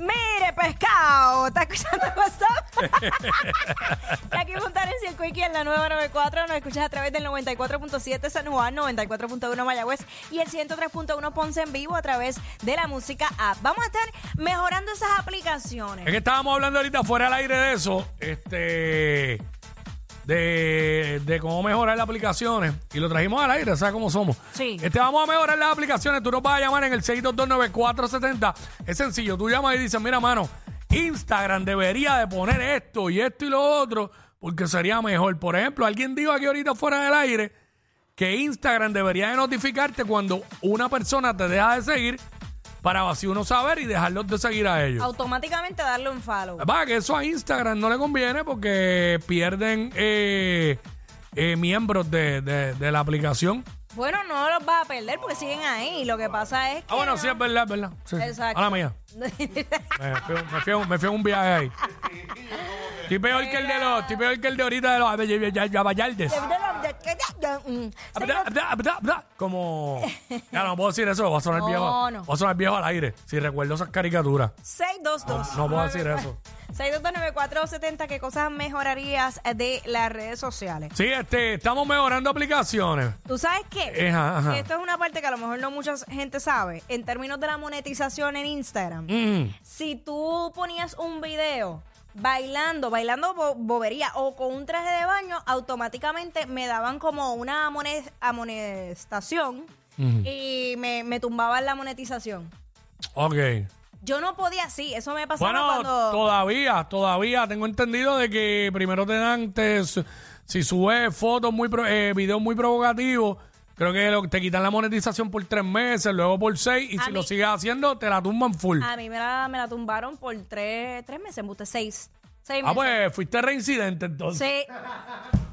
Mire, pescado, ¿está escuchando WhatsApp? Aquí montar en el Quickie en la nueva 94, nos escuchas a través del 94.7 San Juan, 94.1 Mayagüez y el 103.1 Ponce en vivo a través de la música app. Vamos a estar mejorando esas aplicaciones. Es que estábamos hablando ahorita fuera del aire de eso, este, de, de cómo mejorar las aplicaciones. Y lo trajimos al aire, ¿sabes cómo somos? Sí. Este, vamos a mejorar las aplicaciones. Tú nos vas a llamar en el 6229470. Es sencillo. Tú llamas y dices, mira, mano, Instagram debería de poner esto y esto y lo otro porque sería mejor. Por ejemplo, alguien dijo aquí ahorita fuera del aire que Instagram debería de notificarte cuando una persona te deja de seguir para así uno saber y dejarlos de seguir a ellos. Automáticamente darle un follow. Va, que eso a Instagram no le conviene porque pierden eh, eh, miembros de, de- de la aplicación. Bueno, no los vas a perder porque siguen ahí. Lo que pasa es que. Ah, bueno, no- sí, es verdad, es verdad. Sí. Exacto. A la mía. Me fui, me fui a un- me fui a un viaje ahí. Estoy peor que el de los, estoy peor que el de ahorita de los Como. Ya no puedo decir eso, voy a sonar No, viejo. no. Voy a sonar viejo al aire. Si recuerdo esas caricaturas. 622. No puedo decir eso. 6229470, ¿qué cosas mejorarías de las redes sociales? Sí, este, estamos mejorando aplicaciones. ¿Tú sabes qué? Ajá, ajá. Esto es una parte que a lo mejor no mucha gente sabe. En términos de la monetización en Instagram, Mm. si tú ponías un video bailando, bailando bo- bobería o con un traje de baño, automáticamente me daban como una amone- amonestación y me, me tumbaban la monetización. Ok. Yo no podía, sí, eso me pasaba Bueno, cuando... todavía, todavía tengo entendido de que primero te dan, te- si subes fotos muy, pro- eh, videos muy provocativos, creo que lo- te quitan la monetización por tres meses, luego por seis, y A si mí- lo sigues haciendo, te la tumban full. A mí me la, me la tumbaron por tres, tres meses, embuste, seis. Seis Ah, meses. pues fuiste reincidente entonces. Sí.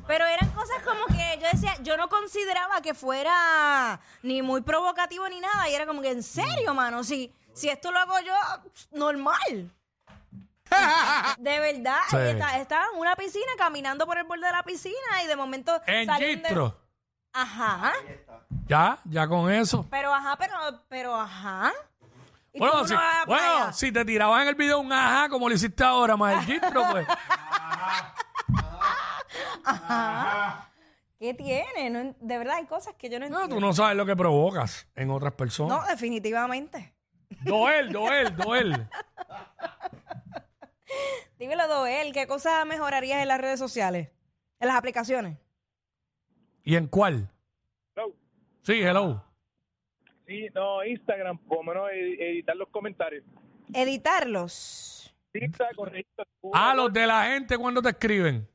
Pero eran cosas como que yo decía, yo no consideraba que fuera ni muy provocativo ni nada. Y era como que, en serio, mano, si, si esto lo hago yo, normal. De verdad, Sí. estaba en una piscina caminando por el borde de la piscina y de momento. En salen de- Gistro. Ajá. Ya, ya con eso. Pero ajá, pero, pero ajá. ¿Y Bueno, si, no va a la bueno, playa? si te tirabas en el video un ajá, como lo hiciste ahora, más el Gistro, pues. ¿Qué tiene? No en- de verdad hay cosas que yo no No, entiendo. tú no sabes lo que provocas en otras personas. No, definitivamente. Doel, Doel, Doel. Dímelo, Doel, ¿qué cosas mejorarías en las redes sociales? En las aplicaciones. ¿Y en cuál? Hello. Sí, hello. Sí, no, Instagram, por lo menos ed- editar los comentarios. Editarlos. Sí, está correcto. Ah, los de la gente cuando te escriben.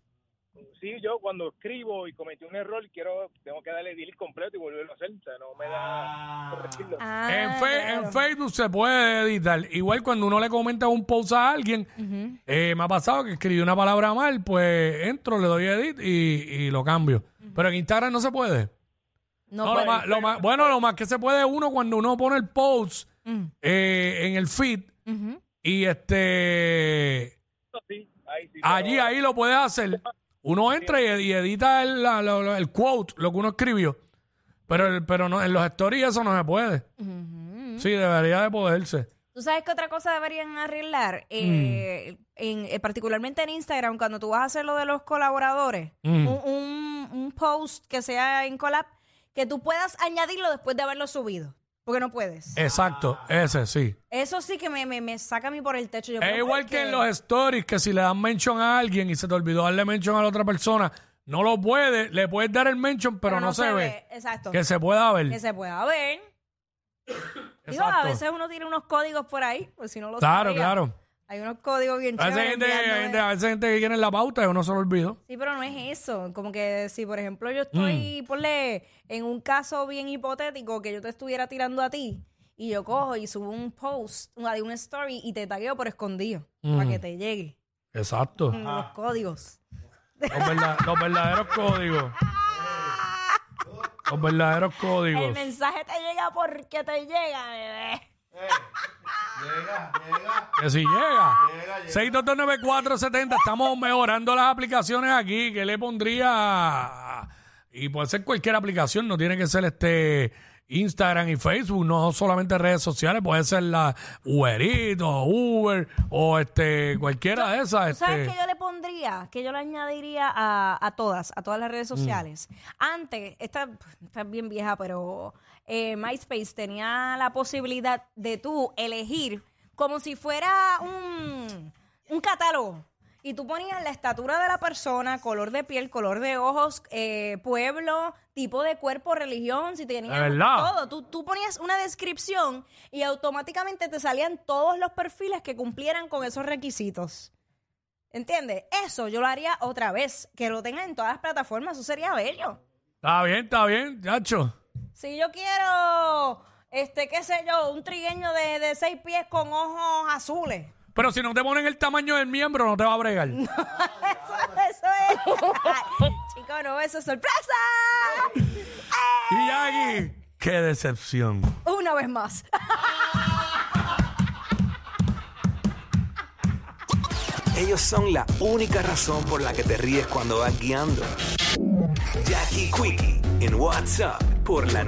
Sí, yo cuando escribo y cometí un error, quiero, tengo que darle delete completo y volverlo a hacer. O sea, no me da corregirlo. Ah, en, fe- claro. en Facebook se puede editar. Igual cuando uno le comenta un post a alguien, eh, me ha pasado que escribí una palabra mal, pues entro, le doy edit y, y lo cambio. Pero en Instagram no se puede. No, No, lo puede. más- lo más- bueno, lo más que se puede uno cuando uno pone el post Mm. eh, en el feed Ujú. y este sí, ahí sí. allí ahí lo puedes hacer. Uno entra y, y edita el, la- lo- lo- el quote, lo que uno escribió. Pero, el- pero no, en los stories eso no se puede. Sí, debería de poderse. ¿Tú sabes qué otra cosa deberían arreglar? Eh, en, eh, particularmente en Instagram, cuando tú vas a hacer lo de los colaboradores, Mm. un, un- un post que sea en collab, que tú puedas añadirlo después de haberlo subido. Porque no puedes. Exacto, ese sí. Eso sí que me, me, me saca a mí por el techo. Yo, Es igual ¿por que en los stories, que si le dan mention a alguien y se te olvidó darle mention a la otra persona, no lo puede, le puedes dar el mention, pero, no, se, ve. Exacto. Que se pueda ver. Que se pueda ver. Digo, a veces uno tiene unos códigos por ahí, pues si no lo Claro, sabía. claro. Hay unos códigos bien A veces hay chéveres. gente, hay enviándome- gente- a veces hay gente que quiere la pauta y uno se lo olvidó. Sí, pero no es eso. Como que si, por ejemplo, yo estoy, Mm. ponle, en un caso bien hipotético que yo te estuviera tirando a ti y yo cojo y subo un post, una, de una story y te tagueo por escondido para Mm. que te llegue Exacto. mm, los códigos. Los, verda- los verdaderos códigos. Los verdaderos El códigos. mensaje te llega porque te llega, bebé. Que si llega. 6229470. Estamos mejorando las aplicaciones aquí. que le pondría? Y puede ser cualquier aplicación, no tiene que ser este Instagram y Facebook, no solamente redes sociales, puede ser la Uberito, Uber o este cualquiera de esas. ¿Tú ¿Sabes este, qué yo le pondría? Que yo le añadiría a, a todas, a todas las Mm. redes sociales. Antes, esta, esta es bien vieja, pero eh, MySpace tenía la posibilidad de tú elegir como si fuera un, un catálogo. Y tú ponías la estatura de la persona, color de piel, color de ojos, eh, pueblo, tipo de cuerpo, religión, si tenías todo. Tú, tú ponías una descripción y automáticamente te salían todos los perfiles que cumplieran con esos requisitos. ¿Entiendes? Eso yo lo haría otra vez. Que lo tengan en todas las plataformas. Eso sería bello. Está bien, está bien, Chacho. Si yo quiero, este, qué sé yo, un trigueño de, de seis pies con ojos azules. Pero si no te ponen el tamaño del miembro, no te va a bregar. Eso, eso es. Ay, Chico, no, eso es sorpresa. Y aquí, qué decepción. Una vez más. Ellos son la única razón por la que te ríes cuando vas guiando. Jackie Quickie en WhatsApp por la